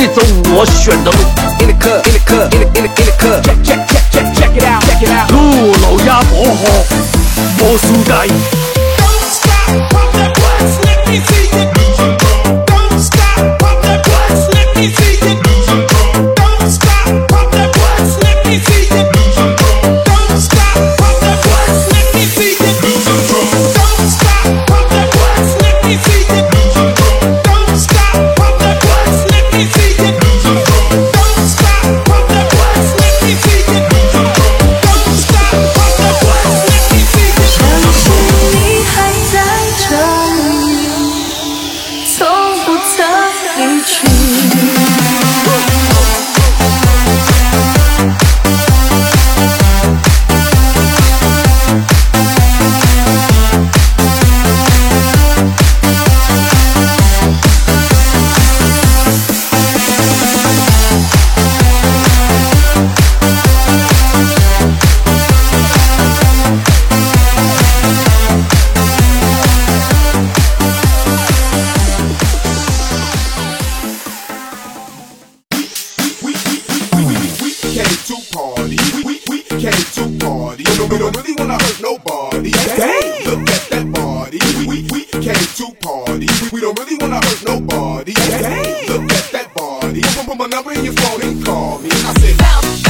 一走我选的路路路克我路克 you. gonna hurt nobody. Dang. Look at that body. We, we, we came to party. We, we don't really wanna hurt nobody. Dang. Look at that body. Put my number in your phone and call me. I said.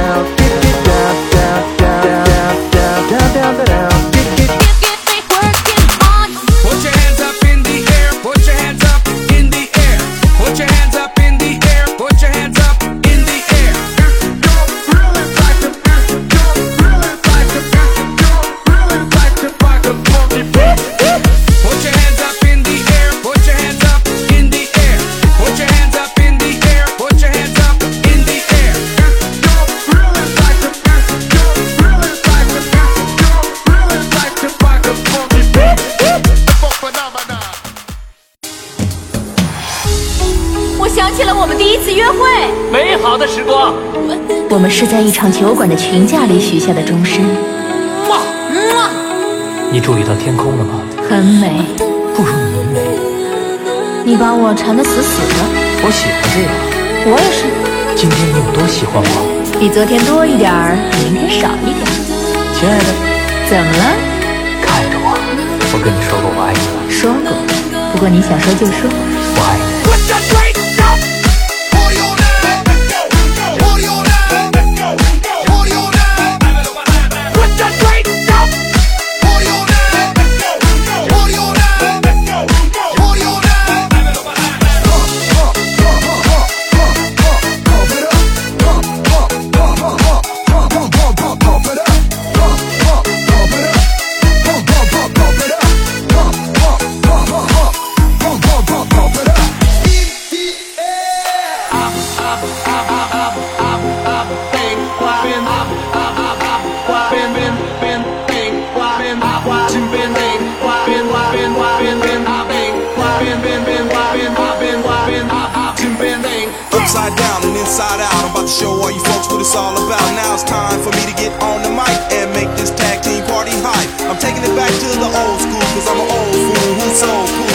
们第一次约会，美好的时光，我们是在一场酒馆的群架里许下的终身，你注意到天空了吗？很美。不如你美。你把我缠得死死的，我喜欢这样。我也是，今天你有多喜欢我？比昨天多一点儿，比明天少一点儿。亲爱的，怎么了？看着我，我跟你说过我爱你了。说过，不过你想说就说。我爱你。upside down and inside out. I'm about to show all you folks what it's all about. Now it's time for me to get on the mic and make this tag team party hype. I'm taking it back to the old school, cause I'm an old fool who's so cool.